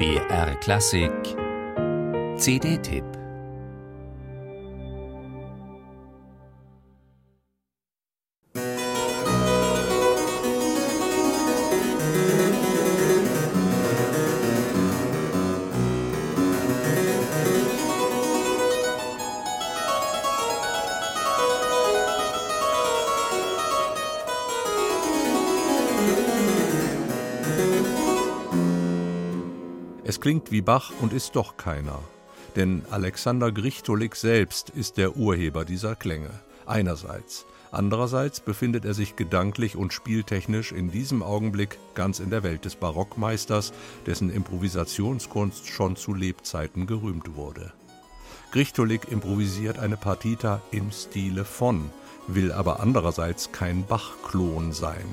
BR Klassik. CD-Tipp Klingt wie Bach und ist doch keiner. Denn Alexander Grichtolik selbst ist der Urheber dieser Klänge. Einerseits. Andererseits befindet er sich gedanklich und spieltechnisch in diesem Augenblick ganz in der Welt des Barockmeisters, dessen Improvisationskunst schon zu Lebzeiten gerühmt wurde. Grichtolik improvisiert eine Partita im Stile von, will aber andererseits kein Bach-Klon sein.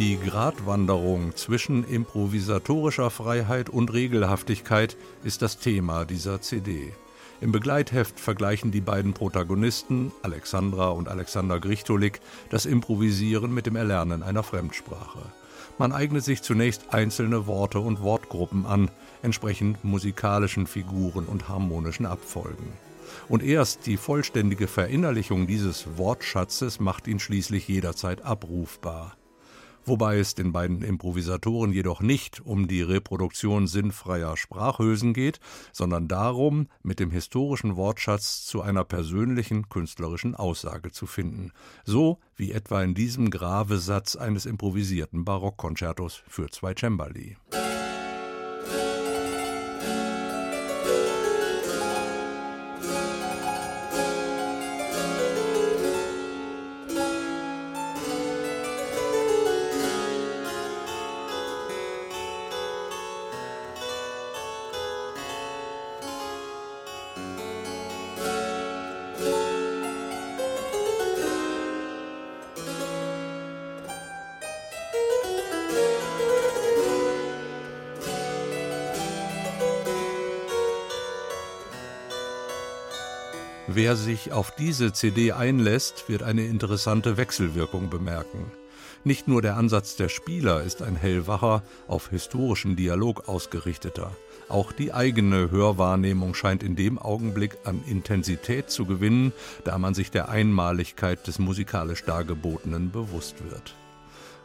Die Gratwanderung zwischen improvisatorischer Freiheit und Regelhaftigkeit ist das Thema dieser CD. Im Begleitheft vergleichen die beiden Protagonisten, Alexandra und Alexander Grichtolik, das Improvisieren mit dem Erlernen einer Fremdsprache. Man eignet sich zunächst einzelne Worte und Wortgruppen an, entsprechend musikalischen Figuren und harmonischen Abfolgen. Und erst die vollständige Verinnerlichung dieses Wortschatzes macht ihn schließlich jederzeit abrufbar wobei es den beiden Improvisatoren jedoch nicht um die Reproduktion sinnfreier Sprachhülsen geht, sondern darum, mit dem historischen Wortschatz zu einer persönlichen künstlerischen Aussage zu finden, so wie etwa in diesem Gravesatz eines improvisierten Barockkonzertos für zwei Cembali. Wer sich auf diese CD einlässt, wird eine interessante Wechselwirkung bemerken. Nicht nur der Ansatz der Spieler ist ein hellwacher, auf historischen Dialog ausgerichteter. Auch die eigene Hörwahrnehmung scheint in dem Augenblick an Intensität zu gewinnen, da man sich der Einmaligkeit des musikalisch Dargebotenen bewusst wird.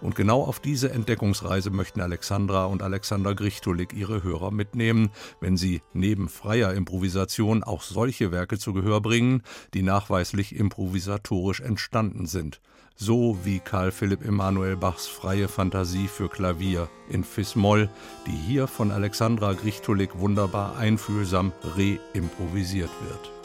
Und genau auf diese Entdeckungsreise möchten Alexandra und Alexander Grichtolik ihre Hörer mitnehmen, wenn sie neben freier Improvisation auch solche Werke zu Gehör bringen, die nachweislich improvisatorisch entstanden sind. So wie Karl Philipp Emanuel Bachs freie Fantasie für Klavier in Fis-Moll, die hier von Alexandra Grichtolik wunderbar einfühlsam reimprovisiert wird.